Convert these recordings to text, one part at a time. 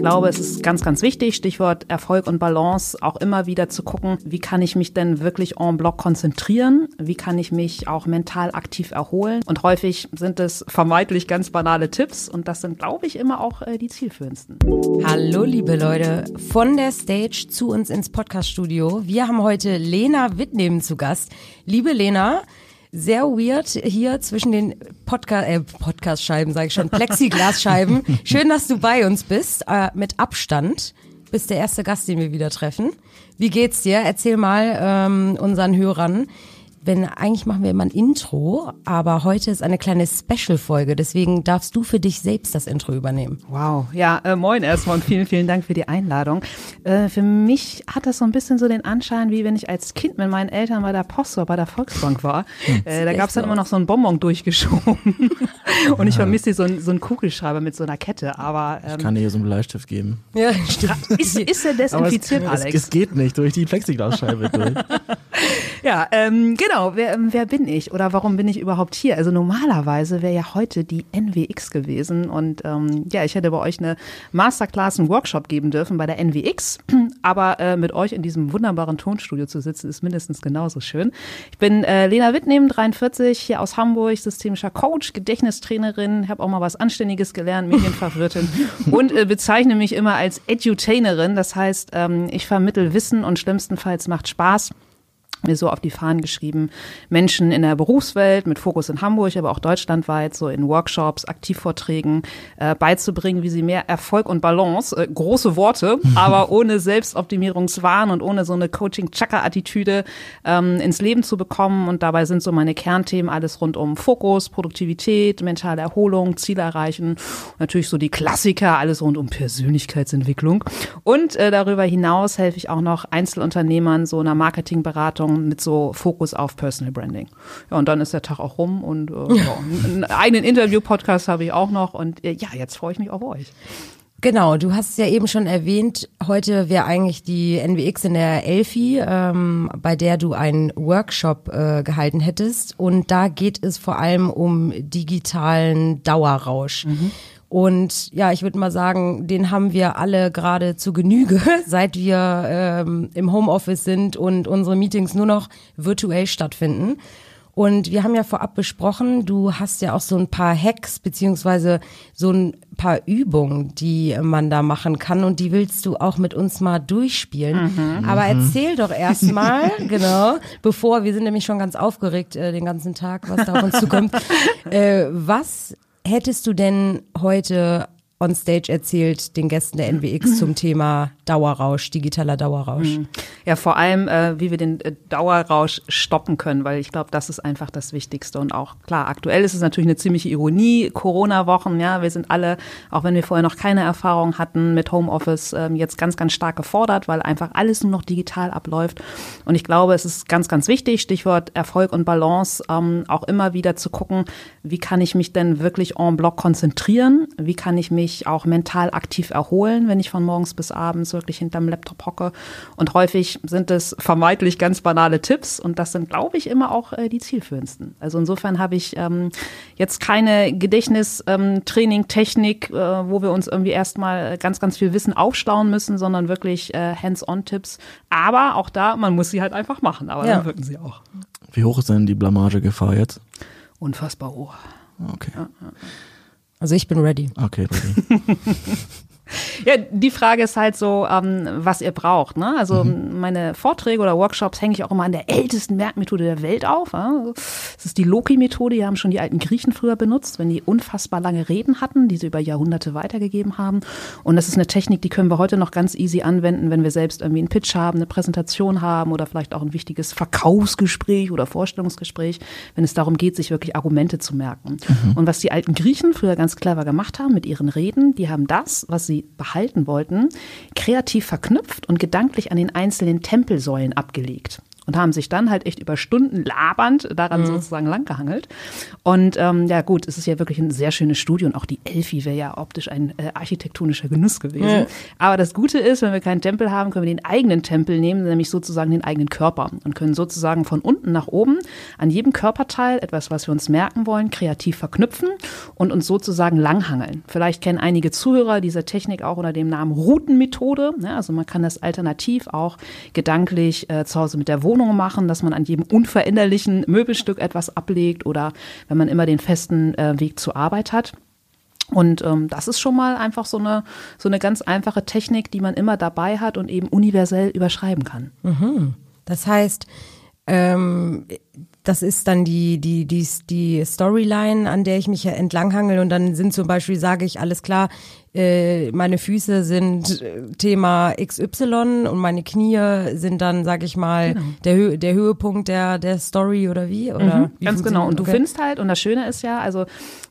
glaube, es ist ganz, ganz wichtig, Stichwort Erfolg und Balance, auch immer wieder zu gucken, wie kann ich mich denn wirklich en bloc konzentrieren? Wie kann ich mich auch mental aktiv erholen? Und häufig sind es vermeintlich ganz banale Tipps und das sind, glaube ich, immer auch äh, die zielführendsten. Hallo, liebe Leute, von der Stage zu uns ins Podcaststudio. Wir haben heute Lena Wittnehmen zu Gast. Liebe Lena, sehr weird hier zwischen den Podca äh, Podcast-Scheiben, sage ich schon, Plexiglasscheiben. Schön, dass du bei uns bist, äh, mit Abstand. Bist der erste Gast, den wir wieder treffen. Wie geht's dir? Erzähl mal ähm, unseren Hörern, wenn eigentlich machen wir immer ein Intro, aber heute ist eine kleine Special-Folge, deswegen darfst du für dich selbst das Intro übernehmen. Wow, ja, äh, moin erstmal und vielen, vielen Dank für die Einladung. Äh, für mich hat das so ein bisschen so den Anschein, wie wenn ich als Kind mit meinen Eltern bei der Post oder bei der Volksbank war. Hm. Äh, da gab es dann immer noch so ein Bonbon durchgeschoben und ich vermisse so, ein, so einen Kugelschreiber mit so einer Kette, aber... Ähm, ich kann dir hier so einen Bleistift geben. Ja, stimmt. Ist, ist er desinfiziert, es, Alex? Es, es, geht nicht durch die Plexiglasscheibe durch. ja, ähm, genau wer, ähm, wer bin ich oder warum bin ich überhaupt hier? Also normalerweise wäre ja heute die NWX gewesen und ähm, ja, ich hätte bei euch eine Masterclass, einen Workshop geben dürfen bei der NWX, aber äh, mit euch in diesem wunderbaren Tonstudio zu sitzen, ist mindestens genauso schön. Ich bin äh, Lena Wittnehmen, 43, hier aus Hamburg, systemischer Coach, Gedächtnistrainerin, habe auch mal was Anständiges gelernt, Medienfachwirtin und äh, bezeichne mich immer als Edutainerin, das heißt, ähm, ich vermittel Wissen und schlimmstenfalls macht Spaß mir so auf die Fahnen geschrieben, Menschen in der Berufswelt mit Fokus in Hamburg, aber auch deutschlandweit, so in Workshops, Aktivvorträgen äh, beizubringen, wie sie mehr Erfolg und Balance, äh, große Worte, aber ohne Selbstoptimierungswahn und ohne so eine Coaching-Chaka-Attitüde ähm, ins Leben zu bekommen. Und dabei sind so meine Kernthemen alles rund um Fokus, Produktivität, mentale Erholung, Ziele erreichen, natürlich so die Klassiker, alles rund um Persönlichkeitsentwicklung. Und äh, darüber hinaus helfe ich auch noch Einzelunternehmern so einer Marketingberatung Veranstaltungen mit so Fokus auf Personal Branding. Ja, und dann ist der Tag auch rum und äh, ja. ja, einen Interview-Podcast habe ich auch noch und äh, ja, jetzt freue ich mich auf euch. Genau, du hast es ja eben schon erwähnt, heute wäre eigentlich die NWX in der Elfi, ähm, bei der du einen Workshop äh, gehalten hättest. Und da geht es vor allem um digitalen Dauerrausch. Mhm. Und ja, ich würde mal sagen, den haben wir alle gerade zu Genüge, seit wir ähm, im Homeoffice sind und unsere Meetings nur noch virtuell stattfinden. Und wir haben ja vorab besprochen, du hast ja auch so ein paar Hacks beziehungsweise so ein paar Übungen, die man da machen kann und die willst du auch mit uns mal durchspielen. Mhm. Aber mhm. erzähl doch erstmal, genau, bevor wir sind nämlich schon ganz aufgeregt äh, den ganzen Tag, was da auf uns zukommt. äh, was hättest du denn heute on stage erzählt den Gästen der NWX zum Thema Dauerrausch, digitaler Dauerrausch. Mhm. Ja, vor allem, äh, wie wir den äh, Dauerrausch stoppen können, weil ich glaube, das ist einfach das Wichtigste. Und auch klar, aktuell ist es natürlich eine ziemliche Ironie. Corona-Wochen, ja, wir sind alle, auch wenn wir vorher noch keine Erfahrung hatten mit Homeoffice, ähm, jetzt ganz, ganz stark gefordert, weil einfach alles nur noch digital abläuft. Und ich glaube, es ist ganz, ganz wichtig, Stichwort Erfolg und Balance, ähm, auch immer wieder zu gucken, wie kann ich mich denn wirklich en bloc konzentrieren? Wie kann ich mich auch mental aktiv erholen, wenn ich von morgens bis abends wirklich hinterm Laptop hocke. Und häufig sind es vermeintlich ganz banale Tipps und das sind, glaube ich, immer auch äh, die zielführendsten. Also insofern habe ich ähm, jetzt keine Gedächtnistraining, ähm, Technik, äh, wo wir uns irgendwie erstmal ganz, ganz viel Wissen aufschlauen müssen, sondern wirklich äh, Hands-on-Tipps. Aber auch da, man muss sie halt einfach machen, aber ja. dann wirken sie auch. Wie hoch ist denn die Blamagegefahr jetzt? Unfassbar hoch. Okay. Ja, ja. Also ich bin ready. Okay, ready. Ja, die Frage ist halt so, ähm, was ihr braucht. Ne? Also mhm. meine Vorträge oder Workshops hänge ich auch immer an der ältesten Merkmethode der Welt auf. Ja? Das ist die Loki-Methode, die haben schon die alten Griechen früher benutzt, wenn die unfassbar lange Reden hatten, die sie über Jahrhunderte weitergegeben haben. Und das ist eine Technik, die können wir heute noch ganz easy anwenden, wenn wir selbst irgendwie einen Pitch haben, eine Präsentation haben oder vielleicht auch ein wichtiges Verkaufsgespräch oder Vorstellungsgespräch, wenn es darum geht, sich wirklich Argumente zu merken. Mhm. Und was die alten Griechen früher ganz clever gemacht haben mit ihren Reden, die haben das, was sie behalten wollten, kreativ verknüpft und gedanklich an den einzelnen Tempelsäulen abgelegt. Und haben sich dann halt echt über Stunden labernd daran sozusagen langgehangelt. Und ähm, ja gut, es ist ja wirklich ein sehr schönes Studio und auch die Elfi wäre ja optisch ein äh, architektonischer Genuss gewesen. Ja. Aber das Gute ist, wenn wir keinen Tempel haben, können wir den eigenen Tempel nehmen, nämlich sozusagen den eigenen Körper und können sozusagen von unten nach oben an jedem Körperteil etwas, was wir uns merken wollen, kreativ verknüpfen und uns sozusagen langhangeln. Vielleicht kennen einige Zuhörer diese Technik auch unter dem Namen Routenmethode. Ja, also man kann das alternativ auch gedanklich äh, zu Hause mit der Wohnung machen, dass man an jedem unveränderlichen Möbelstück etwas ablegt oder wenn man immer den festen äh, Weg zur Arbeit hat. Und ähm, das ist schon mal einfach so eine, so eine ganz einfache Technik, die man immer dabei hat und eben universell überschreiben kann. Das heißt, ähm, das ist dann die, die, die, die Storyline, an der ich mich entlanghangel und dann sind zum Beispiel, sage ich, alles klar, äh, meine Füße sind äh, Thema XY und meine Knie sind dann, sage ich mal, der, Hö der Höhepunkt der, der Story oder wie? Oder wie Ganz genau. Und du okay. findest halt, und das Schöne ist ja, also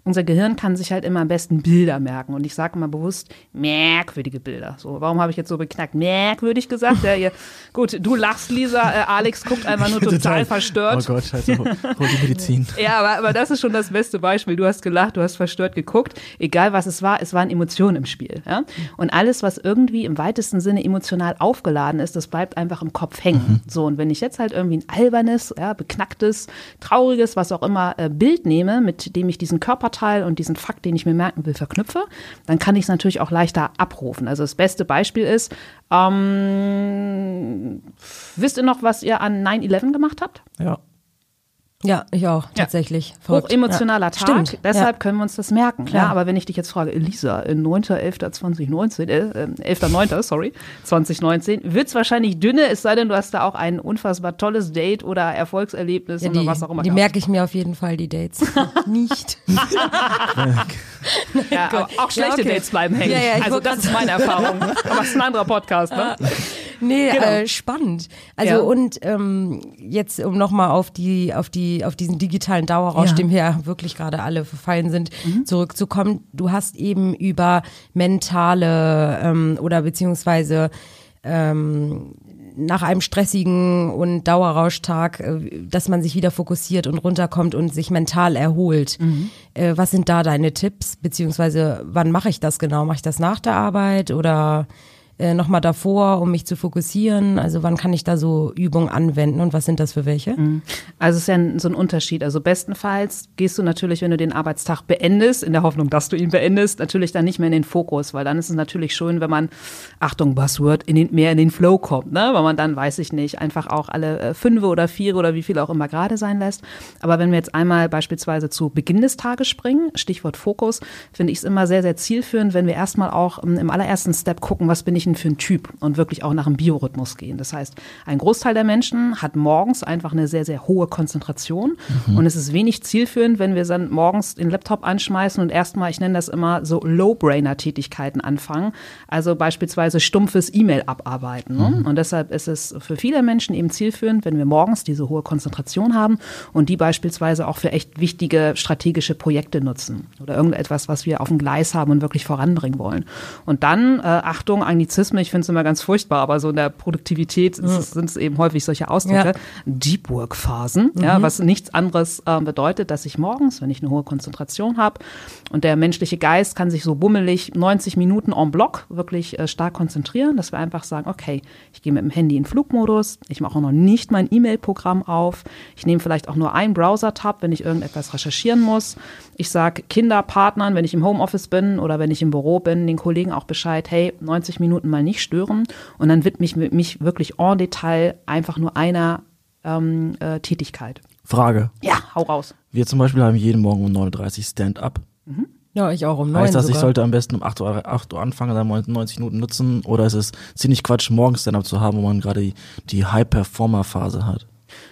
unser Gehirn kann sich halt immer am besten Bilder merken. Und ich sage mal bewusst merkwürdige Bilder. So, warum habe ich jetzt so beknackt merkwürdig gesagt? Ja, ihr, gut, du lachst, Lisa, äh, Alex guckt einfach nur total verstört. Oh Gott, hol hol die Medizin. Ja, aber, aber das ist schon das beste Beispiel. Du hast gelacht, du hast verstört geguckt. Egal was es war, es waren Emotionen im Spiel. Ja? Und alles, was irgendwie im weitesten Sinne emotional aufgeladen ist, das bleibt einfach im Kopf hängen. So, und wenn ich jetzt halt irgendwie ein albernes, ja, beknacktes, trauriges, was auch immer, äh, Bild nehme, mit dem ich diesen Körperteil und diesen Fakt, den ich mir merken will, verknüpfe, dann kann ich es natürlich auch leichter abrufen. Also das beste Beispiel ist, ähm, wisst ihr noch, was ihr an 9-11 gemacht habt? Ja. Ja, ich auch, tatsächlich. Verrückt. Hochemotionaler ja. Tag, Stimmt. deshalb ja. können wir uns das merken. Klar. Ja, aber wenn ich dich jetzt frage, Elisa, in 9.11.2019, äh, äh, 11.9., sorry, 2019, wird's wahrscheinlich dünne, es sei denn, du hast da auch ein unfassbar tolles Date oder Erfolgserlebnis Ja, oder die, was auch immer. die merke ich mir auf jeden Fall, die Dates. Nicht. ja, aber auch schlechte okay. Dates bleiben hängen. Ja, ja, also das ist meine Erfahrung. aber es ist ein anderer Podcast, ne? Nee, Genau. äh, spannend. Also Ja. und ähm, jetzt um nochmal auf die, auf die, auf diesen digitalen Dauerrausch, Ja. dem wir wirklich gerade alle verfallen sind, Mhm. zurückzukommen. Du hast eben über mentale ähm, oder beziehungsweise ähm, nach einem stressigen und Dauerrauschtag, äh, dass man sich wieder fokussiert und runterkommt und sich mental erholt. Mhm. Äh, was sind da deine Tipps? Beziehungsweise wann mache ich das genau? Mache ich das nach der Arbeit oder äh, nochmal davor, um mich zu fokussieren? Also wann kann ich da so Übungen anwenden und was sind das für welche? Also es ist ja ein, so ein Unterschied. Also bestenfalls gehst du natürlich, wenn du den Arbeitstag beendest, in der Hoffnung, dass du ihn beendest, natürlich dann nicht mehr in den Fokus, weil dann ist es natürlich schön, wenn man, Achtung, Buzzword, in den, mehr in den Flow kommt, ne? weil man dann, weiß ich nicht, einfach auch alle äh, fünf oder vier oder wie viel auch immer gerade sein lässt. Aber wenn wir jetzt einmal beispielsweise zu Beginn des Tages springen, Stichwort Fokus, finde ich es immer sehr, sehr zielführend, wenn wir erstmal auch ähm, im allerersten Step gucken, was bin ich denn für ein Typ und wirklich auch nach dem Biorhythmus gehen. Das heißt, ein Großteil der Menschen hat morgens einfach eine sehr, sehr hohe Konzentration und es ist wenig zielführend, wenn wir dann morgens den Laptop anschmeißen und erstmal, ich nenne das immer so Low-Brainer-Tätigkeiten anfangen. Also beispielsweise stumpfes E-Mail abarbeiten. Ne? Und deshalb ist es für viele Menschen eben zielführend, wenn wir morgens diese hohe Konzentration haben und die beispielsweise auch für echt wichtige strategische Projekte nutzen oder irgendetwas, was wir auf dem Gleis haben und wirklich voranbringen wollen. Und dann, äh, Achtung, Anglizismen, ich finde es immer ganz furchtbar, aber so in der Produktivität sind es eben häufig solche Ausdrücke. Ja. Deep Work Phasen, ja, was nichts anderes äh, bedeutet, dass ich morgens, wenn ich eine hohe Konzentration habe und der menschliche Geist kann sich so bummelig 90 Minuten en bloc wirklich äh, stark konzentrieren, dass wir einfach sagen, okay, ich gehe mit dem Handy in Flugmodus, ich mache auch noch nicht mein E-Mail-Programm auf, ich nehme vielleicht auch nur einen Browser-Tab, wenn ich irgendetwas recherchieren muss. Ich sage Kinder, Partnern, wenn ich im Homeoffice bin oder wenn ich im Büro bin, den Kollegen auch Bescheid, hey, 90 Minuten mal nicht stören und dann widme ich mich wirklich en Detail einfach nur einer ähm, äh, Tätigkeit. Frage. Ja, hau raus. Wir zum Beispiel haben jeden Morgen um 9.30 Uhr Stand-up. Ja, ich auch um neun Heißt das, ich sogar. sollte am besten um 8 Uhr, 8 Uhr anfangen, dann 90 Minuten nutzen? Oder ist es ziemlich Quatsch, morgens Stand-up zu haben, wo man gerade die, die High-Performer-Phase hat?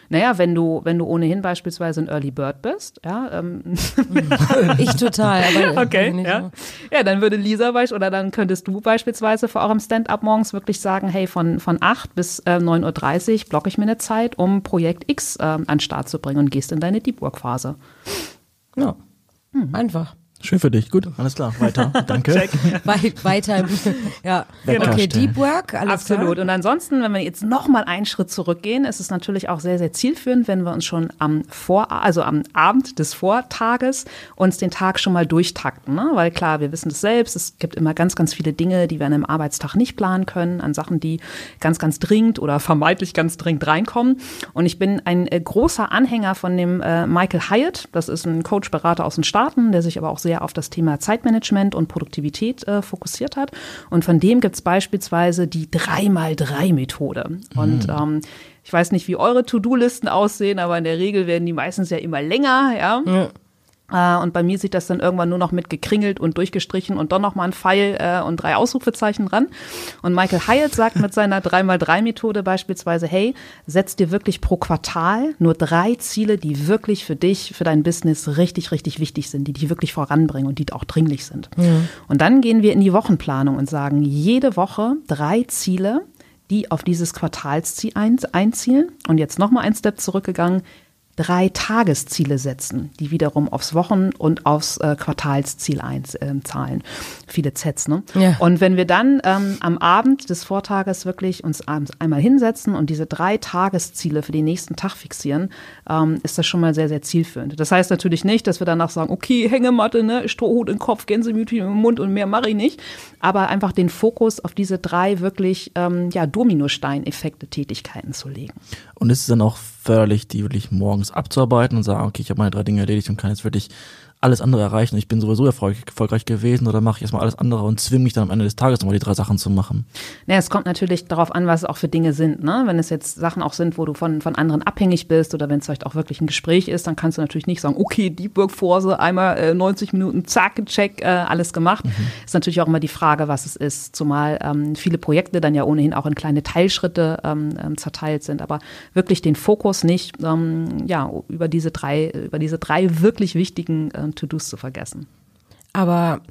Naja, wenn du, wenn du ohnehin beispielsweise ein Early Bird bist, ja, ähm, Ich total. Aber Okay, ja. Ja, dann würde Lisa oder dann könntest du beispielsweise vor eurem Stand-up morgens wirklich sagen, hey, von, von 8 bis äh, 9.30 Uhr blocke ich mir eine Zeit, um Projekt X ähm, an den Start zu bringen und gehst in deine Deep Work Phase. So. Ja. Einfach. Schön für dich. Gut, alles klar. Weiter. Danke. Weit, weiter. Ja, Wecker okay. Deep Work, alles Absolut. klar. Und ansonsten, wenn wir jetzt noch mal einen Schritt zurückgehen, ist es natürlich auch sehr, sehr zielführend, wenn wir uns schon am Vor, also am Abend des Vortages uns den Tag schon mal durchtakten. Ne? Weil klar, wir wissen das selbst, es gibt immer ganz, ganz viele Dinge, die wir an einem Arbeitstag nicht planen können, an Sachen, die ganz, ganz dringend oder vermeintlich ganz dringend reinkommen. Und ich bin ein äh, großer Anhänger von dem äh, Michael Hyatt. Das ist ein Coach-Berater aus den Staaten, der sich aber auch sehr auf das Thema Zeitmanagement und Produktivität äh, fokussiert hat. Und von dem gibt es beispielsweise die 3x3-Methode. Und ähm, ich weiß nicht, wie eure To-Do-Listen aussehen, aber in der Regel werden die meistens ja immer länger, ja. Äh, Und bei mir sieht das dann irgendwann nur noch mit gekringelt und durchgestrichen und dann noch mal ein Pfeil äh, und drei Ausrufezeichen dran. Und Michael Hyatt sagt mit seiner 3x3-Methode beispielsweise, hey, setz dir wirklich pro Quartal nur drei Ziele, die wirklich für dich, für dein Business richtig, richtig wichtig sind, die dich wirklich voranbringen und die auch dringlich sind. Und dann gehen wir in die Wochenplanung und sagen, jede Woche drei Ziele, die auf dieses Quartalsziel ein- einzielen. Und jetzt noch mal ein Step zurückgegangen, drei Tagesziele setzen, die wiederum aufs Wochen- und aufs äh, Quartalsziel einzahlen. Viele Zs, ne? Ja. Und wenn wir dann ähm, am Abend des Vortages wirklich uns abends einmal hinsetzen und diese drei Tagesziele für den nächsten Tag fixieren, ähm, ist das schon mal sehr, sehr zielführend. Das heißt natürlich nicht, dass wir danach sagen, okay, Hängematte, ne, Strohhut im Kopf, Gänsemütchen im Mund und mehr mache ich nicht. Aber einfach den Fokus auf diese drei wirklich ähm, ja, Dominostein-Effekte Tätigkeiten zu legen. Und ist es dann auch förderlich, die wirklich morgens abzuarbeiten und sagen, okay, ich habe meine drei Dinge erledigt und kann jetzt wirklich alles andere erreichen. Ich bin sowieso erfolg erfolgreich gewesen oder mache ich erstmal alles andere und zwinge mich dann am Ende des Tages nochmal die drei Sachen zu machen. Naja, es kommt natürlich darauf an, was es auch für Dinge sind. Ne? Wenn es jetzt Sachen auch sind, wo du von, von anderen abhängig bist oder wenn es vielleicht auch wirklich ein Gespräch ist, dann kannst du natürlich nicht sagen, okay, Deep Work Force, einmal äh, 90 Minuten, zack, check, äh, alles gemacht. Ist natürlich auch immer die Frage, was es ist. Zumal ähm, viele Projekte dann ja ohnehin auch in kleine Teilschritte ähm, ähm, zerteilt sind. Aber wirklich den Fokus nicht ähm, ja, über, diese drei, über diese drei wirklich wichtigen äh, To-Dos zu vergessen. Aber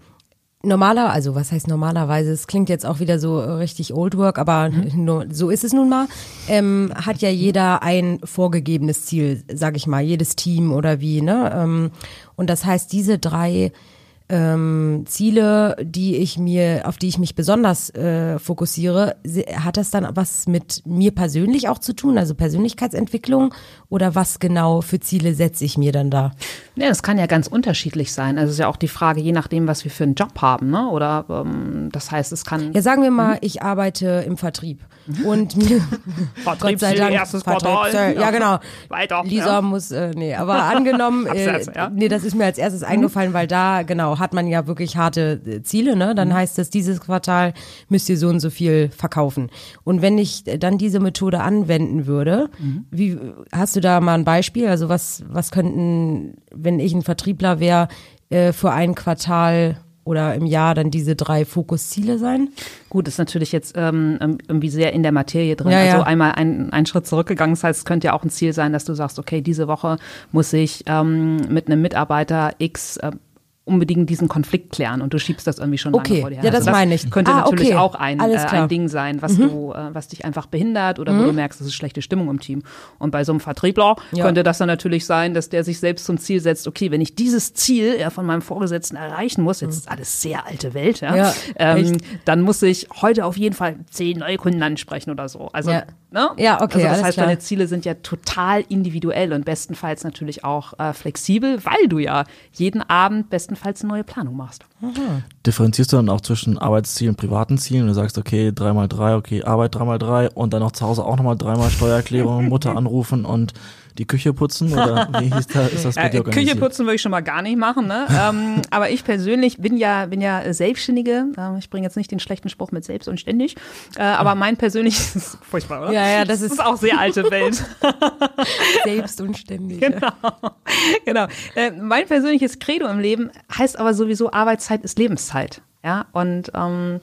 normaler, also was heißt normalerweise, es klingt jetzt auch wieder so äh, richtig Old Work, aber nur, so ist es nun mal, ähm, hat ja jeder ein vorgegebenes Ziel, sag ich mal, jedes Team oder wie, ne? Ähm, und das heißt, diese drei ähm, Ziele, die ich mir, auf die ich mich besonders äh, fokussiere, hat das dann was mit mir persönlich auch zu tun, also Persönlichkeitsentwicklung oder was genau für Ziele setze ich mir dann da? Ja, das kann ja ganz unterschiedlich sein. Also es ist ja auch die Frage, je nachdem, was wir für einen Job haben, ne? Oder ähm, das heißt, es kann Ja, sagen wir mal, ich arbeite im Vertrieb und mir Gott sei Dank erstes Vertrieb- Quartal. Ja, genau. Weiter, Lisa ja. muss äh, nee, aber angenommen, äh, ja. nee, das ist mir als erstes eingefallen, weil da genau hat man ja wirklich harte äh, Ziele, ne? Dann heißt es dieses Quartal müsst ihr so und so viel verkaufen. Und wenn ich äh, dann diese Methode anwenden würde, wie hast du da mal ein Beispiel? Also was was könnten, wenn ich ein Vertriebler wäre, äh, für ein Quartal oder im Jahr dann diese drei Fokusziele sein? Gut, ist natürlich jetzt ähm, irgendwie sehr in der Materie drin. Ja, ja. Also einmal ein, einen Schritt zurückgegangen. Das heißt, es könnte ja auch ein Ziel sein, dass du sagst, okay, diese Woche muss ich ähm, mit einem Mitarbeiter X äh, unbedingt diesen Konflikt klären und du schiebst das irgendwie schon Okay, lange vor dir her. ja, das Also meine ich. Könnte Ah, natürlich okay, auch ein, äh. Mhm. ein Ding sein, was du, äh, was dich einfach behindert oder wo du merkst, es ist schlechte Stimmung im Team. Und bei so einem Vertriebler Ja. könnte das dann natürlich sein, dass der sich selbst zum Ziel setzt, okay, wenn ich dieses Ziel ja, von meinem Vorgesetzten erreichen muss, jetzt ist alles sehr alte Welt, ja, Mhm. Ähm, dann muss ich heute auf jeden Fall zehn neue Kunden ansprechen oder so. Also. Ne? Ja, okay, Also das alles heißt, klar. deine Ziele sind ja total individuell und bestenfalls natürlich auch äh, flexibel, weil du ja jeden Abend bestenfalls eine neue Planung machst. Differenzierst du dann auch zwischen Arbeitszielen und privaten Zielen? Du sagst, okay, dreimal drei, okay, Arbeit dreimal drei und dann noch zu Hause auch nochmal dreimal Steuererklärung, Mutter anrufen und die Küche putzen? Oder wie hieß da, ist das bei dir Äh, organisiert? Küche putzen würde ich schon mal gar nicht machen, ne? ähm, aber ich persönlich bin ja, bin ja Selbstständige. Ähm, ich bringe jetzt nicht den schlechten Spruch mit selbst und ständig. Äh, aber mein persönliches, furchtbar, oder? Ja, ja, das Das ist ist auch sehr alte Welt. selbst und ständig. genau. genau. Äh, mein persönliches Credo im Leben heißt aber sowieso, Arbeitszeit ist Lebenszeit. Ja, und ähm,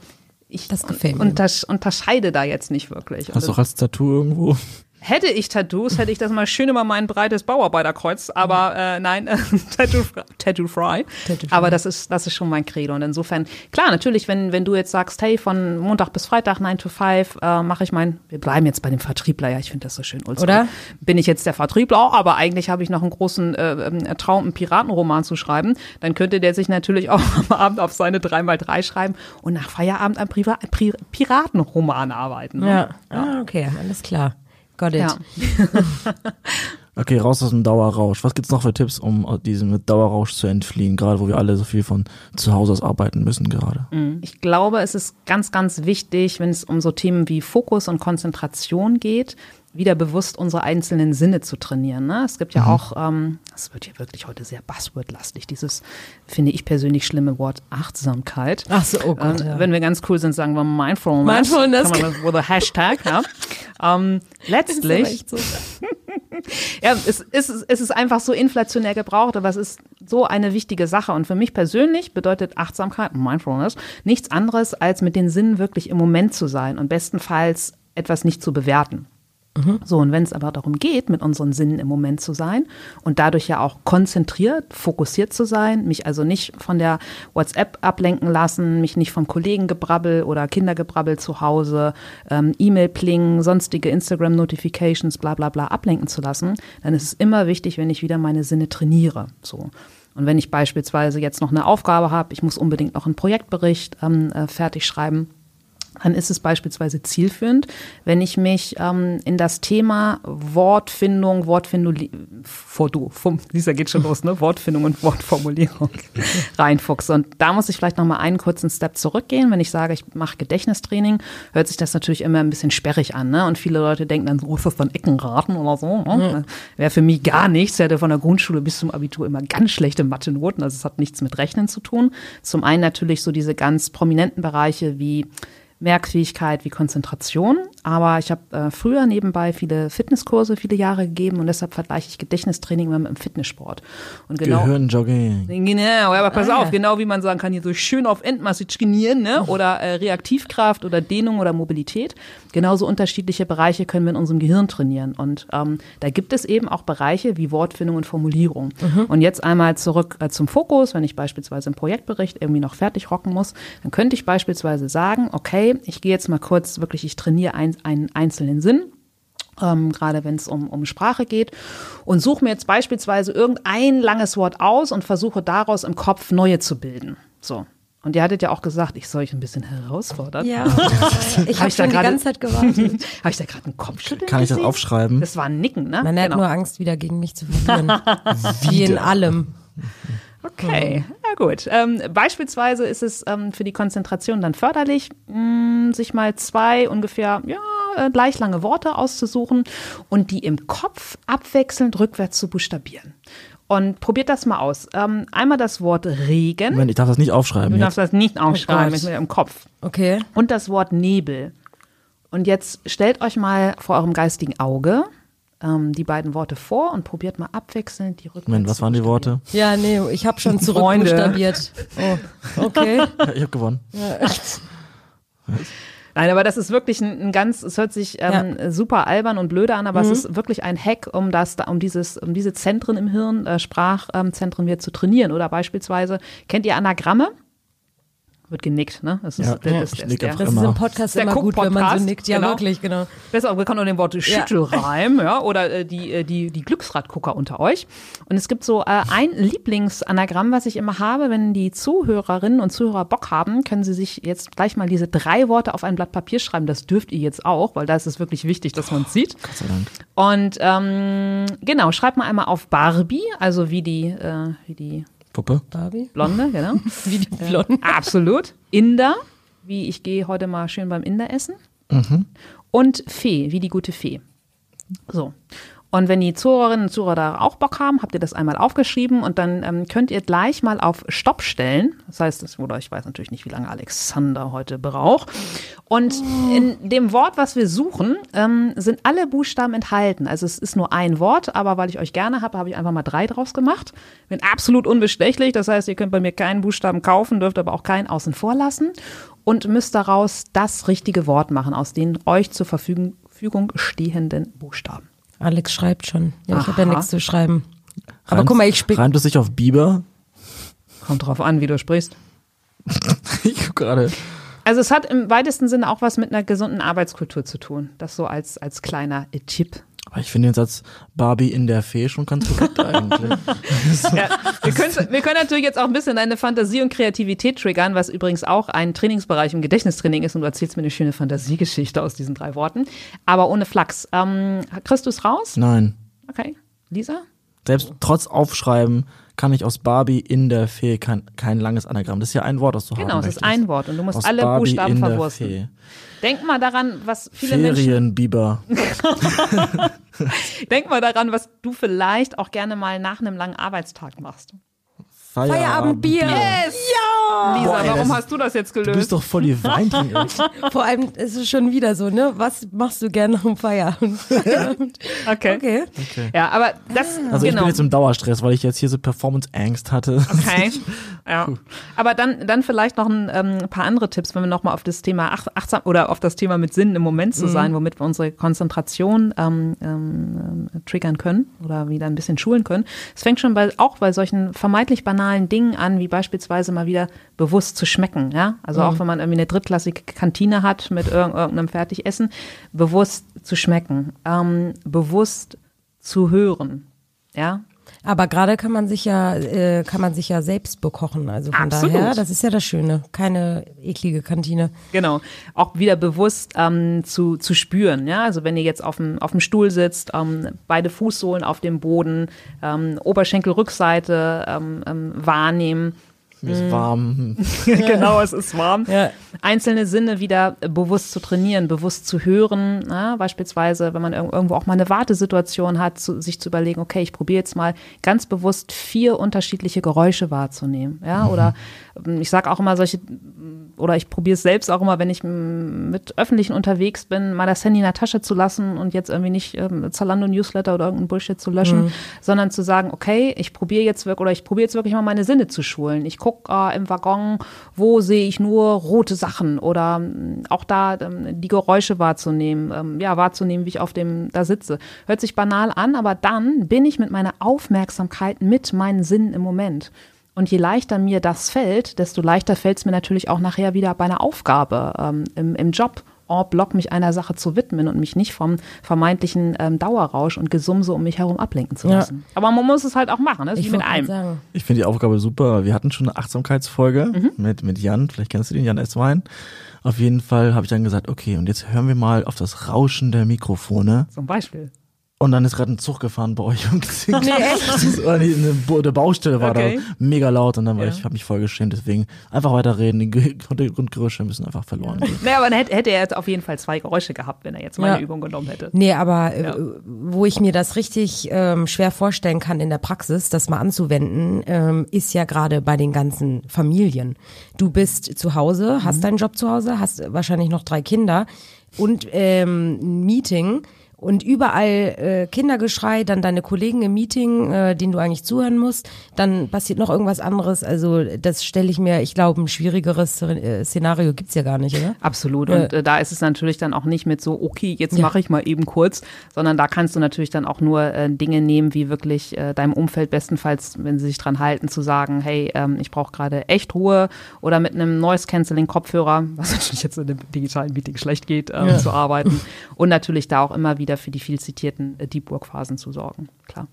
ich Das gefällt mir. untersch unterscheide da jetzt nicht wirklich. Hast du auch als Tattoo irgendwo? Hätte ich Tattoos, hätte ich das mal schön über mein breites Bauarbeiterkreuz, aber äh, nein, Tattoo, Tattoo Fry. Tattoo aber das ist, das ist schon mein Credo. Und insofern, klar, natürlich, wenn, wenn du jetzt sagst, hey, von Montag bis Freitag, 9 to 5, äh, mache ich mein, wir bleiben jetzt bei dem Vertriebler, ja, ich finde das so schön oldschool. Oder? Bin ich jetzt der Vertriebler, aber eigentlich habe ich noch einen großen äh, äh, Traum, einen Piratenroman zu schreiben, dann könnte der sich natürlich auch am Abend auf seine 3x3 schreiben und nach Feierabend am Priva Pri Piratenroman arbeiten. ne? Ja. Ah, okay, alles klar. Got it. Ja. Okay, raus aus dem Dauerrausch. Was gibt's noch für Tipps, um aus diesem Dauerrausch zu entfliehen, gerade wo wir alle so viel von zu Hause aus arbeiten müssen gerade? Ich glaube, es ist ganz, ganz wichtig, wenn es um so Themen wie Fokus und Konzentration geht, wieder bewusst unsere einzelnen Sinne zu trainieren. Ne? Es gibt ja auch, ähm, das wird hier wirklich heute sehr buzzword-lastig, dieses, finde ich persönlich, schlimme Wort Achtsamkeit. Ach so, oh Gott, Ähm, ja. Wenn wir ganz cool sind, sagen wir Mindfulness. Mindfulness. Kann man with a Hashtag, ja. ähm, letztlich, so. ja, es ist, es ist einfach so inflationär gebraucht, aber es ist so eine wichtige Sache. Und für mich persönlich bedeutet Achtsamkeit, Mindfulness, nichts anderes, als mit den Sinnen wirklich im Moment zu sein und bestenfalls etwas nicht zu bewerten. So, und wenn es aber darum geht, mit unseren Sinnen im Moment zu sein und dadurch ja auch konzentriert, fokussiert zu sein, mich also nicht von der WhatsApp ablenken lassen, mich nicht vom Kollegengebrabbel oder Kindergebrabbel zu Hause, ähm, E-Mail-Plingen, sonstige Instagram-Notifications, bla bla bla ablenken zu lassen, dann ist es immer wichtig, wenn ich wieder meine Sinne trainiere. So. Und wenn ich beispielsweise jetzt noch eine Aufgabe habe, ich muss unbedingt noch einen Projektbericht ähm, äh, fertig schreiben, dann ist es beispielsweise zielführend, wenn ich mich ähm, in das Thema Wortfindung, Wortfindung, vor du, vom, dieser geht schon los, ne? Wortfindung und Wortformulierung reinfuchse. Und da muss ich vielleicht noch mal einen kurzen Step zurückgehen. Wenn ich sage, ich mache Gedächtnistraining, hört sich das natürlich immer ein bisschen sperrig an, ne? Und viele Leute denken dann, so oh, ist das dann Eckenraten oder so? Ne? Wäre für mich gar nichts. Ich hatte von der Grundschule bis zum Abitur immer ganz schlechte Mathe-Noten. Also es hat nichts mit Rechnen zu tun. Zum einen natürlich so diese ganz prominenten Bereiche wie Merkfähigkeit wie Konzentration. Aber ich habe äh, früher nebenbei viele Fitnesskurse viele Jahre gegeben und deshalb vergleiche ich Gedächtnistraining immer mit dem Fitnesssport. Und genau. Gehirnjogging. Genau, aber pass Ah, auf, ja. genau wie man sagen kann, hier so schön auf Endmasse trainieren, ne? Oder äh, Reaktivkraft oder Dehnung oder Mobilität. Genauso unterschiedliche Bereiche können wir in unserem Gehirn trainieren. Und ähm, da gibt es eben auch Bereiche wie Wortfindung und Formulierung. Und jetzt einmal zurück äh, zum Fokus, wenn ich beispielsweise einen Projektbericht irgendwie noch fertig rocken muss, dann könnte ich beispielsweise sagen, okay, ich gehe jetzt mal kurz wirklich, ich trainiere ein, einen einzelnen Sinn ähm, gerade wenn es um, um Sprache geht, und suche mir jetzt beispielsweise irgendein langes Wort aus und versuche daraus im Kopf neue zu bilden. So. Und ihr hattet ja auch gesagt, ich soll euch ein bisschen herausfordern. Ja, ich Hab habe ich da schon die gerade- ganze Zeit gewartet. Habe ich da gerade einen Kopfschütteln Kann ich das gesehen? aufschreiben? Das war ein Nicken, ne? Man hat Genau. nur Angst, wieder gegen mich zu verlieren. Wie in allem. Okay, ja gut. Ähm, beispielsweise ist es ähm, für die Konzentration dann förderlich, mh, sich mal zwei ungefähr ja, äh, gleich lange Worte auszusuchen und die im Kopf abwechselnd rückwärts zu buchstabieren. Und probiert das mal aus. Ähm, einmal das Wort Regen. Moment, ich darf das nicht aufschreiben. Du Jetzt. darfst das nicht aufschreiben, Gott. ist mir im Kopf. Okay. Und das Wort Nebel. Und jetzt stellt euch mal vor eurem geistigen Auge ähm, die beiden Worte vor und probiert mal abwechselnd die rückwärts Moment, was waren die. Worte? Ja, nee, ich habe schon zurückbuchstabiert. Oh, okay. Ja, ich habe gewonnen. Nein, aber das ist wirklich ein, ein ganz, es hört sich ähm, super albern und blöde an, aber es ist wirklich ein Hack, um das, um dieses, um diese Zentren im Hirn, äh, Sprachzentren wieder zu trainieren. Oder beispielsweise, kennt ihr Anagramme? Wird genickt, ne? Das ist, Ja, das, ja, das, nicke der, auch Das ist Immer. im Podcast Der immer gut, wenn man so nickt. Ja, genau. wirklich, genau. Besser, wir kommen unter dem Wort Schüttelreim, ja, oder äh, die, äh, die, die Glücksradgucker unter euch. Und es gibt so äh, ein Lieblingsanagramm, was ich immer habe. Wenn die Zuhörerinnen und Zuhörer Bock haben, können sie sich jetzt gleich mal diese drei Worte auf ein Blatt Papier schreiben. Das dürft ihr jetzt auch, weil da ist es wirklich wichtig, dass man es sieht. Gott sei Dank. Und ähm, genau, schreibt mal einmal auf Barbie, also wie die, äh, wie die Puppe. Barbie? Blonde, genau. Wie die Blonden. Absolut. Inder, wie ich gehe heute mal schön beim Inder essen. Und Fee, wie die gute Fee. So. Und wenn die Zuhörerinnen und Zuhörer da auch Bock haben, habt ihr das einmal aufgeschrieben und dann ähm, könnt ihr gleich mal auf Stopp stellen. Das heißt, das, oder ich weiß natürlich nicht, wie lange Alexander heute braucht. Und in dem Wort, was wir suchen, ähm, sind alle Buchstaben enthalten. Also es ist nur ein Wort, aber weil ich euch gerne habe, habe ich einfach mal drei draus gemacht. Bin absolut unbestechlich. Das heißt, ihr könnt bei mir keinen Buchstaben kaufen, dürft aber auch keinen außen vor lassen und müsst daraus das richtige Wort machen, aus den euch zur Verfügung, Verfügung stehenden Buchstaben. Alex schreibt schon. Ja, ich habe ja nichts zu schreiben. Aber Reimt- guck mal, ich spiel. Reimt es sich auf Biber? Kommt drauf an, wie du sprichst. Ich guck gerade. Also es hat im weitesten Sinne auch was mit einer gesunden Arbeitskultur zu tun. Das so als, als kleiner Tipp. Aber ich finde den Satz Barbie in der Fee schon ganz korrekt eigentlich. Ja, wir, können, wir können natürlich jetzt auch ein bisschen deine Fantasie und Kreativität triggern, was übrigens auch ein Trainingsbereich im Gedächtnistraining ist und du erzählst mir eine schöne Fantasiegeschichte aus diesen drei Worten. Aber ohne Flachs. Ähm, kriegst du es raus? Nein. Okay. Lisa? Selbst trotz Aufschreiben kann ich aus Barbie in der Fee kein, kein langes Anagramm. Das ist ja ein Wort, das du Genau, haben es ist ein Wort und du musst Aus alle Barbie Buchstaben verwursten. Denk mal daran, was viele Menschen Ferienbiber. Denk mal daran, was du vielleicht auch gerne mal nach einem langen Arbeitstag machst. Feierabendbier. Yes! Ja! Lisa, Boah, ey, warum das- hast du das jetzt Du gelöst? bist doch voll die Weintrinkerin. Vor allem ist es schon wieder so, ne? Was machst du gerne am Feierabend? okay. okay. Ja, aber das Also ich genau. bin jetzt im Dauerstress, weil ich jetzt hier so Performance-Angst hatte. Okay. Ja. Aber dann, dann vielleicht noch ein ähm, paar andere Tipps, wenn wir nochmal auf das Thema ach, achtsam oder auf das Thema mit Sinn im Moment zu sein, womit wir unsere Konzentration ähm, ähm, ähm, triggern können oder wieder ein bisschen schulen können. Es fängt schon bei, auch bei solchen vermeintlich banalen Dingen an, wie beispielsweise mal wieder bewusst zu schmecken. Ja? Also auch wenn man irgendwie eine drittklassige Kantine hat mit irg irgendeinem Fertigessen, bewusst zu schmecken, ähm, bewusst zu hören. Ja, Aber gerade kann man sich ja, äh, kann man sich ja selbst bekochen. Also von Absolut. daher, das ist ja das Schöne. Keine eklige Kantine. Genau, auch wieder bewusst ähm, zu, zu spüren. Ja? Also wenn ihr jetzt auf dem, auf dem Stuhl sitzt, ähm, beide Fußsohlen auf dem Boden, ähm, Oberschenkelrückseite ähm, ähm, wahrnehmen. Mir ist warm. genau, es ist warm. Ja. Einzelne Sinne wieder bewusst zu trainieren, bewusst zu hören. Ja? Beispielsweise, wenn man irg- irgendwo auch mal eine Wartesituation hat, zu, sich zu überlegen, okay, ich probiere jetzt mal ganz bewusst vier unterschiedliche Geräusche wahrzunehmen. Ja? Oder ähm, ich sage auch immer solche oder ich probiere es selbst auch immer, wenn ich mit Öffentlichen unterwegs bin, mal das Handy in der Tasche zu lassen und jetzt irgendwie nicht ähm, Zalando Newsletter oder irgendein Bullshit zu löschen, sondern zu sagen, okay, ich probiere jetzt wirklich oder ich probiere jetzt wirklich mal meine Sinne zu schulen. Ich gucke äh, im Waggon, wo sehe ich nur rote Sachen oder ähm, auch da ähm, die Geräusche wahrzunehmen, ähm, ja, wahrzunehmen, wie ich auf dem da sitze. Hört sich banal an, aber dann bin ich mit meiner Aufmerksamkeit mit meinen Sinnen im Moment. Und je leichter mir das fällt, desto leichter fällt es mir natürlich auch nachher wieder bei einer Aufgabe ähm, im, im Job en bloc mich einer Sache zu widmen und mich nicht vom vermeintlichen ähm, Dauerrausch und Gesumse um mich herum ablenken zu Ja. lassen. Aber man muss es halt auch machen, ne? Das ist Ich mit allem. sagen. Ich finde die Aufgabe super. Wir hatten schon eine Achtsamkeitsfolge Mhm. mit, mit Jan. Vielleicht kennst du den, Jan Esswein. Auf jeden Fall habe ich dann gesagt, okay, und jetzt hören wir mal auf das Rauschen der Mikrofone. Zum Beispiel. Und dann ist gerade ein Zug gefahren bei euch. Und nee, echt? Oder nee, eine, Bo- eine Baustelle war Okay. da mega laut und dann war Ja. ich, habe mich voll geschämt. Deswegen einfach weiterreden. Die Ge- Hintergrundgeräusche müssen einfach verloren gehen. Naja, aber dann hätte, hätte er jetzt auf jeden Fall zwei Geräusche gehabt, wenn er jetzt meine Ja. Übung genommen hätte. Nee, aber äh, Ja. wo ich mir das richtig ähm, schwer vorstellen kann in der Praxis, das mal anzuwenden, ähm, ist ja gerade bei den ganzen Familien. Du bist zu Hause, hast deinen Job zu Hause, hast wahrscheinlich noch drei Kinder und ähm, ein Meeting und überall äh, Kindergeschrei, dann deine Kollegen im Meeting, äh, denen du eigentlich zuhören musst, dann passiert noch irgendwas anderes. Also das stelle ich mir, ich glaube, ein schwierigeres äh, Szenario gibt's ja gar nicht, oder? Absolut. Und äh, da ist es natürlich dann auch nicht mit so, okay, jetzt Ja. mache ich mal eben kurz, sondern da kannst du natürlich dann auch nur äh, Dinge nehmen, wie wirklich äh, deinem Umfeld bestenfalls, wenn sie sich dran halten, zu sagen, hey, ähm, ich brauche gerade echt Ruhe oder mit einem Noise-Canceling-Kopfhörer, was natürlich jetzt in dem digitalen Meeting schlecht geht, ähm, zu arbeiten. Und natürlich da auch immer wieder für die viel zitierten äh, Deep Work-Phasen zu sorgen. Klar.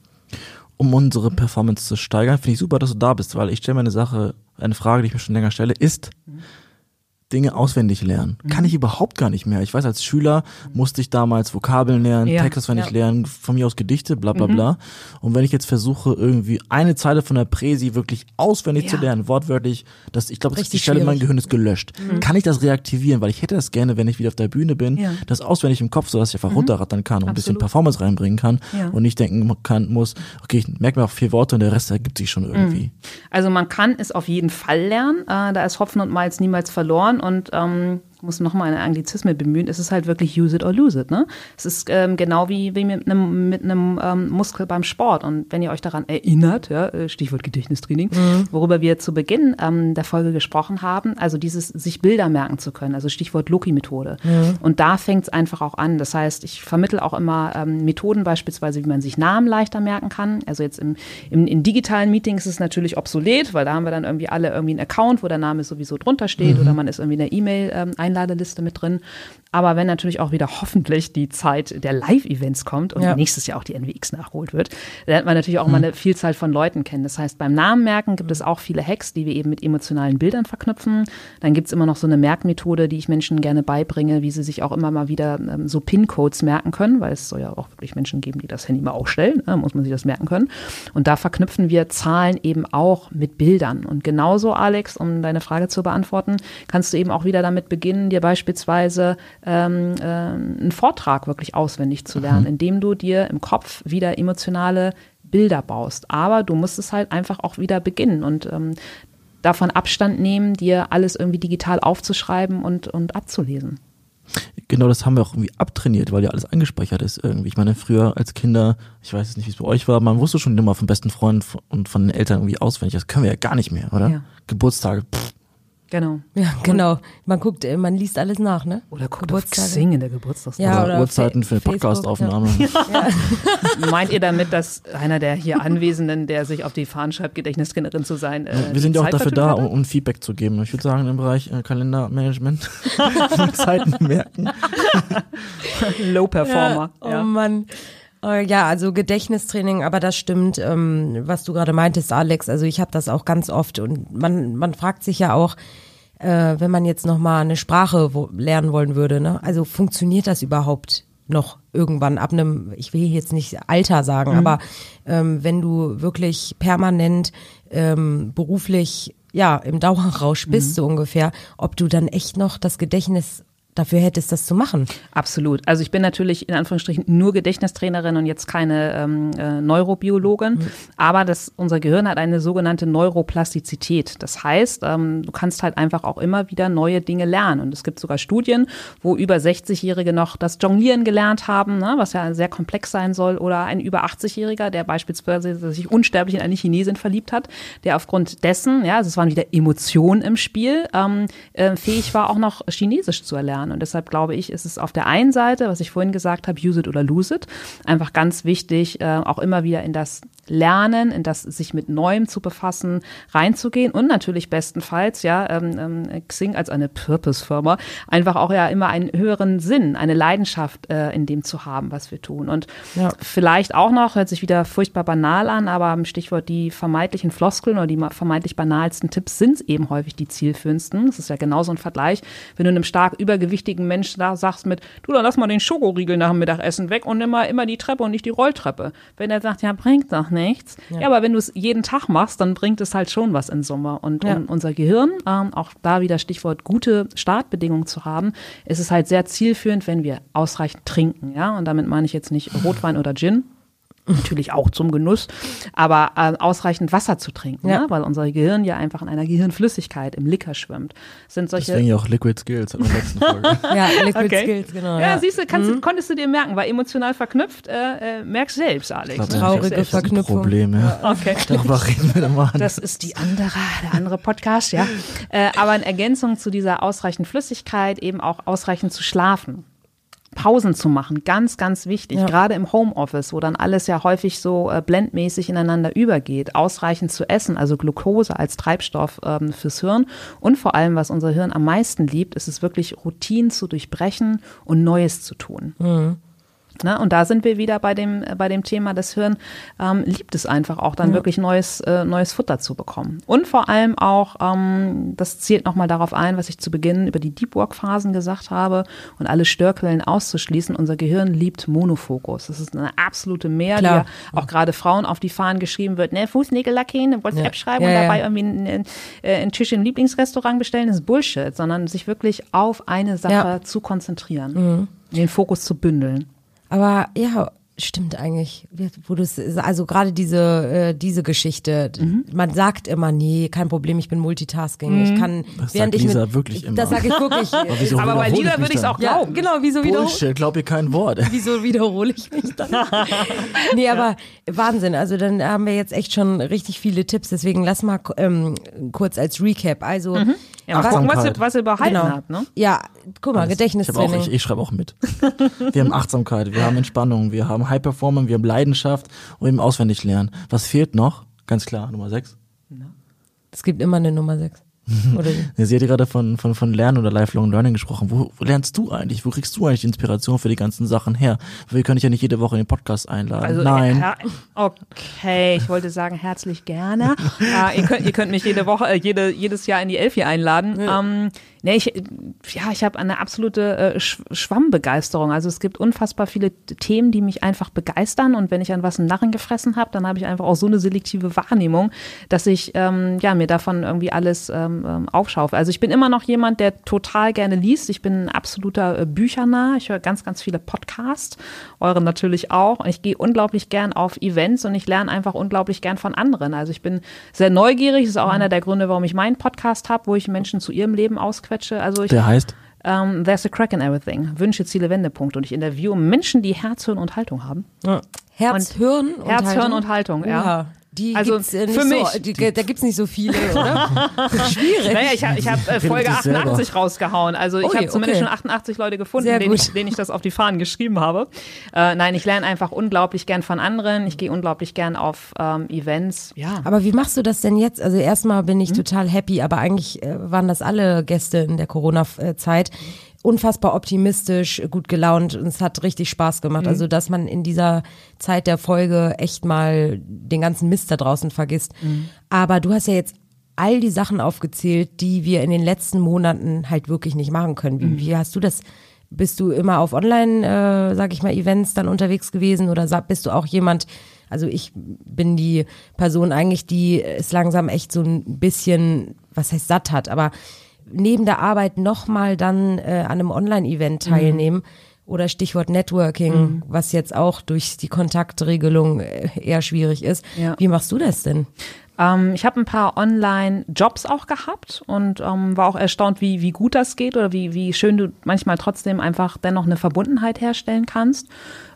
um unsere Performance zu steigern, finde ich super, dass du da bist, weil ich stelle mir eine Sache, eine Frage, die ich mir schon länger stelle, ist Dinge auswendig lernen. Kann ich überhaupt gar nicht mehr. Ich weiß, als Schüler musste ich damals Vokabeln lernen, Ja, Text auswendig ja. lernen, von mir aus Gedichte, bla bla bla. Und wenn ich jetzt versuche, irgendwie eine Zeile von der Präsi wirklich auswendig Ja. zu lernen, wortwörtlich, das, ich glaube, die Stelle in meinem. Gehirn ist gelöscht. Kann ich das reaktivieren? Weil ich hätte das gerne, wenn ich wieder auf der Bühne bin, Ja. das auswendig im Kopf, so dass ich einfach runterrattern kann und ein bisschen Absolut. Performance reinbringen kann und nicht denken kann, muss, okay, ich merke mir auch vier Worte und der Rest ergibt sich schon irgendwie. Also man kann es auf jeden Fall lernen. Äh, da ist Hopfen und Malz niemals verloren. Und ähm, muss nochmal eine Anglizisme bemühen, es ist halt wirklich use it or lose it. Ne? Es ist ähm, genau wie, wie mit einem, mit einem ähm, Muskel beim Sport. Und wenn ihr euch daran erinnert, ja, äh, Stichwort Gedächtnistraining, mhm. worüber wir zu Beginn ähm, der Folge gesprochen haben, also dieses sich Bilder merken zu können, also Stichwort Loki-Methode. Mhm. Und da fängt es einfach auch an. Das heißt, ich vermittle auch immer ähm, Methoden beispielsweise, wie man sich Namen leichter merken kann. Also jetzt im, im, in digitalen Meetings ist es natürlich obsolet, weil da haben wir dann irgendwie alle irgendwie einen Account, wo der Name sowieso drunter steht mhm. oder man ist irgendwie in der E-Mail ähm, Einladeliste mit drin. Aber wenn natürlich auch wieder hoffentlich die Zeit der Live-Events kommt und ja. nächstes Jahr auch die NWX nachholt wird, dann lernt man natürlich auch mhm. mal eine Vielzahl von Leuten kennen. Das heißt, beim Namen merken gibt es auch viele Hacks, die wir eben mit emotionalen Bildern verknüpfen. Dann gibt es immer noch so eine Merkmethode, die ich Menschen gerne beibringe, wie sie sich auch immer mal wieder ähm, so PIN-Codes merken können, weil es soll ja auch wirklich Menschen geben, die das Handy mal ausstellen, ne, muss man sich das merken können. Und da verknüpfen wir Zahlen eben auch mit Bildern. Und genauso, Alex, um deine Frage zu beantworten, kannst du eben auch wieder damit beginnen, dir beispielsweise ähm, äh, einen Vortrag wirklich auswendig zu lernen, mhm. indem du dir im Kopf wieder emotionale Bilder baust. Aber du musst es halt einfach auch wieder beginnen und ähm, davon Abstand nehmen, dir alles irgendwie digital aufzuschreiben und, und abzulesen. Genau, das haben wir auch irgendwie abtrainiert, weil ja alles eingespeichert ist irgendwie. Ich meine, früher als Kinder, ich weiß jetzt nicht, wie es bei euch war, man wusste schon immer vom besten Freund und von den Eltern irgendwie auswendig. Das können wir ja gar nicht mehr, oder? Ja. Geburtstage, pff, Genau. Ja, genau. Man guckt, äh, man liest alles nach, ne? Oder guckt auf Xing in der Geburtstagsnacht. Ja, oder, Uhrzeiten für Podcastaufnahme. Ja. ja. Meint ihr damit, dass einer der hier Anwesenden, der sich auf die Fahnen schreibt, Gedächtniskennerin zu sein, äh, Wir sind ja auch dafür da, um, um, Feedback zu geben. Ich würde sagen, im Bereich äh, Kalendermanagement Zeiten merken. Low Performer. Ja. Oh ja. Mann. Äh, ja, also Gedächtnistraining, aber das stimmt, ähm, was du gerade meintest, Alex. Also ich habe das auch ganz oft und man, man fragt sich ja auch, äh, wenn man jetzt noch mal eine Sprache wo, lernen wollen würde, ne? Also funktioniert das überhaupt noch irgendwann ab einem, ich will jetzt nicht Alter sagen, mhm. aber ähm, wenn du wirklich permanent ähm, beruflich ja im Dauerrausch bist mhm. so ungefähr, ob du dann echt noch das Gedächtnis dafür hättest, das zu machen. Absolut. Also ich bin natürlich in Anführungsstrichen nur Gedächtnistrainerin und jetzt keine ähm, äh, Neurobiologin, mhm. aber das, unser Gehirn hat eine sogenannte Neuroplastizität. Das heißt, ähm, du kannst halt einfach auch immer wieder neue Dinge lernen. Und es gibt sogar Studien, wo über 60-Jährige noch das Jonglieren gelernt haben, ne, was ja sehr komplex sein soll, oder ein über 80-Jähriger, der beispielsweise sich unsterblich in eine Chinesin verliebt hat, der aufgrund dessen, ja, also es waren wieder Emotionen im Spiel, ähm, äh, fähig war, auch noch Chinesisch zu erlernen lernen. Und deshalb glaube ich, ist es auf der einen Seite, was ich vorhin gesagt habe, use it oder lose it, einfach ganz wichtig, äh, auch immer wieder in das Lernen, in das sich mit Neuem zu befassen, reinzugehen und natürlich bestenfalls, ja, ähm, ähm, Xing als eine Purpose-Firma, einfach auch ja immer einen höheren Sinn, eine Leidenschaft äh, in dem zu haben, was wir tun. Und ja. vielleicht auch noch, hört sich wieder furchtbar banal an, aber Stichwort die vermeintlichen Floskeln oder die vermeintlich banalsten Tipps sind eben häufig die zielführendsten. Das ist ja genauso ein Vergleich, wenn du einem stark übergewichtigen Menschen da sagst mit, du, dann lass mal den Schokoriegel nach dem Mittagessen weg und nimm mal immer die Treppe und nicht die Rolltreppe. Wenn er sagt, ja, bringt doch nicht nichts. Ja, ja aber wenn du es jeden Tag machst, dann bringt es halt schon was in Summe. Und ja. um unser Gehirn, ähm, auch da wieder Stichwort gute Startbedingungen zu haben, ist es halt sehr zielführend, wenn wir ausreichend trinken. Ja, und damit meine ich jetzt nicht Rotwein oder Gin, natürlich auch zum Genuss, aber äh, ausreichend Wasser zu trinken, ja. ne? weil unser Gehirn ja einfach in einer Gehirnflüssigkeit im Liquor schwimmt. sind solche Deswegen ja auch Liquid Skills in der letzten Folge. ja, Liquid okay. Skills, genau. Ja, ja. siehst du, mhm. konntest du dir merken, war emotional verknüpft, äh, äh, merkst selbst, Alex. Glaub, ne? Traurige selbst. Verknüpfung. Problem, ja. Okay. Darüber reden wir dann mal. Das ist die andere, der andere Podcast, ja. äh, aber in Ergänzung zu dieser ausreichend Flüssigkeit eben auch ausreichend zu schlafen. Pausen zu machen, ganz, ganz wichtig. Ja. Gerade im Homeoffice, wo dann alles ja häufig so äh, blendmäßig ineinander übergeht, ausreichend zu essen, also Glucose als Treibstoff ähm, fürs Hirn. Und vor allem, was unser Hirn am meisten liebt, ist es wirklich Routinen zu durchbrechen und Neues zu tun. Mhm. Ne? Und da sind wir wieder bei dem, bei dem Thema, das Hirn ähm, liebt es einfach auch, dann ja. wirklich neues, äh, neues Futter zu bekommen. Und vor allem auch, ähm, das zielt nochmal darauf ein, was ich zu Beginn über die Deep Work Phasen gesagt habe und alle Störquellen auszuschließen. Unser Gehirn liebt Monofokus. Das ist eine absolute Mehr, Klar. die auch gerade Frauen auf die Fahnen geschrieben wird. Ne, Fußnägel lackieren, eine WhatsApp ja. schreiben ja, und dabei irgendwie einen, äh, einen Tisch im Lieblingsrestaurant bestellen, das ist Bullshit, sondern sich wirklich auf eine Sache zu konzentrieren, mhm. den Fokus zu bündeln. Aber ja, stimmt eigentlich. Wo du also gerade diese äh, diese Geschichte. Man sagt immer, nee, kein Problem, ich bin Multitasking. Ich kann Das während sagt ich Lisa mit, wirklich immer. Das sage ich wirklich. wieso Aber bei wiederhole mich würde ich es auch ja, glauben. genau, wieso wieder Bullshit, glaub ihr kein Wort. Wieso wiederhole ich mich dann? nee, aber Wahnsinn. Also dann haben wir jetzt echt schon richtig viele Tipps. Deswegen lass mal ähm, kurz als Recap. Also Ja, was ihr, Achtsamkeit. was ihr behalten genau. habt, ne? Ja, guck mal, Ich, auch, Gedächtnistraining. ich, ich schreibe auch mit. Wir haben Achtsamkeit, wir haben Entspannung, wir haben High Performance, wir haben Leidenschaft und eben auswendig lernen. Was fehlt noch? Ganz klar, Nummer sechs. Es gibt immer eine Nummer 6. Oder wie? Ja, Sie hat ja gerade von, von, von Lernen oder Lifelong Learning gesprochen. Wo, wo lernst du eigentlich? Wo kriegst du eigentlich Inspiration für die ganzen Sachen her? Wir können dich ja nicht jede Woche in den Podcast einladen. Also, Nein. Okay, ich wollte sagen, herzlich gerne. äh, ihr, könnt, ihr könnt mich jede Woche, äh, jede, jedes Jahr in die Elfi einladen. Ähm, nee, ich, ja, ich habe eine absolute äh, Sch Schwammbegeisterung. Also es gibt unfassbar viele Themen, die mich einfach begeistern. Und wenn ich an was einen Narren gefressen habe, dann habe ich einfach auch so eine selektive Wahrnehmung, dass ich ähm, ja, mir davon irgendwie alles ähm, ähm, aufschaufe. Also ich bin immer noch jemand, der total gerne liest. Ich bin ein absoluter äh, Büchernah. Ich höre ganz, ganz viele Podcasts, eure natürlich auch. Und ich gehe unglaublich gern auf Events und ich lerne einfach unglaublich gern von anderen. Also ich bin sehr neugierig. Das ist auch einer der Gründe, warum ich meinen Podcast habe, wo ich Menschen zu ihrem Leben ausquetsche. Also ich Der heißt? ähm, There's a Crack in Everything. Wünsche, Ziele, Wendepunkte. Und ich interviewe Menschen, die Herz, Hirn und Haltung haben. Herz, Hirn und Herz, Haltung. Hirn und Haltung, ja. Die Also gibt's äh, nicht für so, mich. die, da gibt's nicht so viele, oder? Schwierig. Naja, ich habe ich hab, äh, Folge sich selber. 88 rausgehauen. Also ich Ui, habe zumindest okay. schon 88 Leute gefunden, denen ich, denen ich das auf die Fahnen geschrieben habe. Äh, nein, ich lerne einfach unglaublich gern von anderen. Ich gehe unglaublich gern auf ähm, Events. Ja. Aber wie machst du das denn jetzt? Also erstmal bin Hm? ich total happy, aber eigentlich äh, waren das alle Gäste in der Corona-Zeit. Unfassbar optimistisch, gut gelaunt und es hat richtig Spaß gemacht. Also, dass man in dieser Zeit der Folge echt mal den ganzen Mist da draußen vergisst. Hm. Aber du hast ja jetzt all die Sachen aufgezählt, die wir in den letzten Monaten halt wirklich nicht machen können. Wie, wie hast du das? Bist du immer auf Online, äh, sag ich mal, Events dann unterwegs gewesen oder bist du auch jemand, also ich bin die Person eigentlich, die es langsam echt so ein bisschen, was heißt satt hat, aber neben der Arbeit nochmal dann äh, an einem Online-Event Mhm. teilnehmen oder Stichwort Networking, was jetzt auch durch die Kontaktregelung äh, eher schwierig ist. Ja. Wie machst du das denn? Ähm, ich habe ein paar Online-Jobs auch gehabt und ähm, war auch erstaunt, wie, wie gut das geht oder wie, wie schön du manchmal trotzdem einfach dennoch eine Verbundenheit herstellen kannst.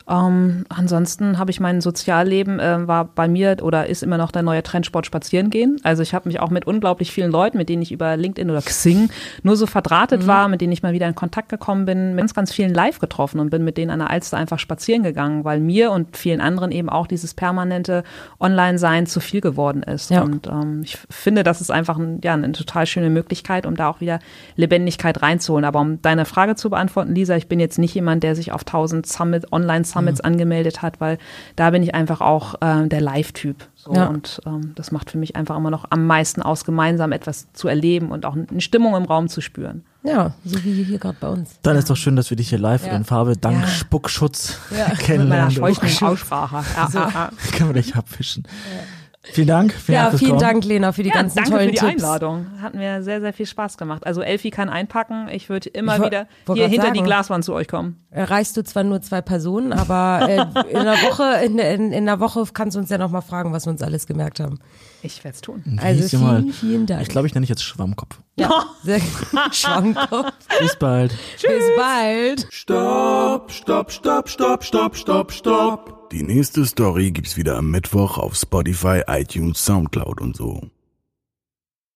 Ähm, ansonsten habe ich mein Sozialleben, äh, war bei mir oder ist immer noch der neue Trendsport spazieren gehen. Also ich habe mich auch mit unglaublich vielen Leuten, mit denen ich über LinkedIn oder Xing nur so verdrahtet war, mit denen ich mal wieder in Kontakt gekommen bin, mit ganz, ganz vielen live getroffen und bin mit denen an der Alster einfach spazieren gegangen, weil mir und vielen anderen eben auch dieses permanente Online-Sein zu viel geworden ist. Ja. Und ähm, ich finde, das ist einfach ein, ja, eine total schöne Möglichkeit, um da auch wieder Lebendigkeit reinzuholen. Aber um deine Frage zu beantworten, Lisa, ich bin jetzt nicht jemand, der sich auf 1000 Summit, Online-Summits Mhm. angemeldet hat, weil da bin ich einfach auch äh, der Live-Typ. So. Ja. Und ähm, das macht für mich einfach immer noch am meisten aus, gemeinsam etwas zu erleben und auch eine Stimmung im Raum zu spüren. Ja, so wie hier gerade bei uns. Dann ist doch schön, dass wir dich hier live Ja. in Farbe dank Ja. Spuckschutz Mit meiner kennenlernen. feuchten dürfen. Aussprache. Ja, ja, ja. Können wir dich abwischen. Vielen Dank. Vielen Ja, Dank fürs vielen Kommen. Dank, Lena, für die Ja, ganzen danke tollen für die Tipps. Einladung. Hat mir sehr, sehr viel Spaß gemacht. Also Elfi kann einpacken. Ich würde immer Ich wieder hier hinter die sagen. Glaswand zu euch kommen. Erreichst du zwar nur zwei Personen, aber äh, in der Woche, in, in, in der Woche kannst du uns ja noch mal fragen, was wir uns alles gemerkt haben. Ich werde es tun. Wie Also die mal? vielen, vielen Dank. Ich glaube, ich nenne dich jetzt Schwammkopf. ja, sehr Schwammkopf. Bis bald. Bis bald. Stopp, stopp, stopp, stopp, stopp, stopp, stopp. Die nächste Story gibt's wieder am Mittwoch auf Spotify, iTunes, Soundcloud und so.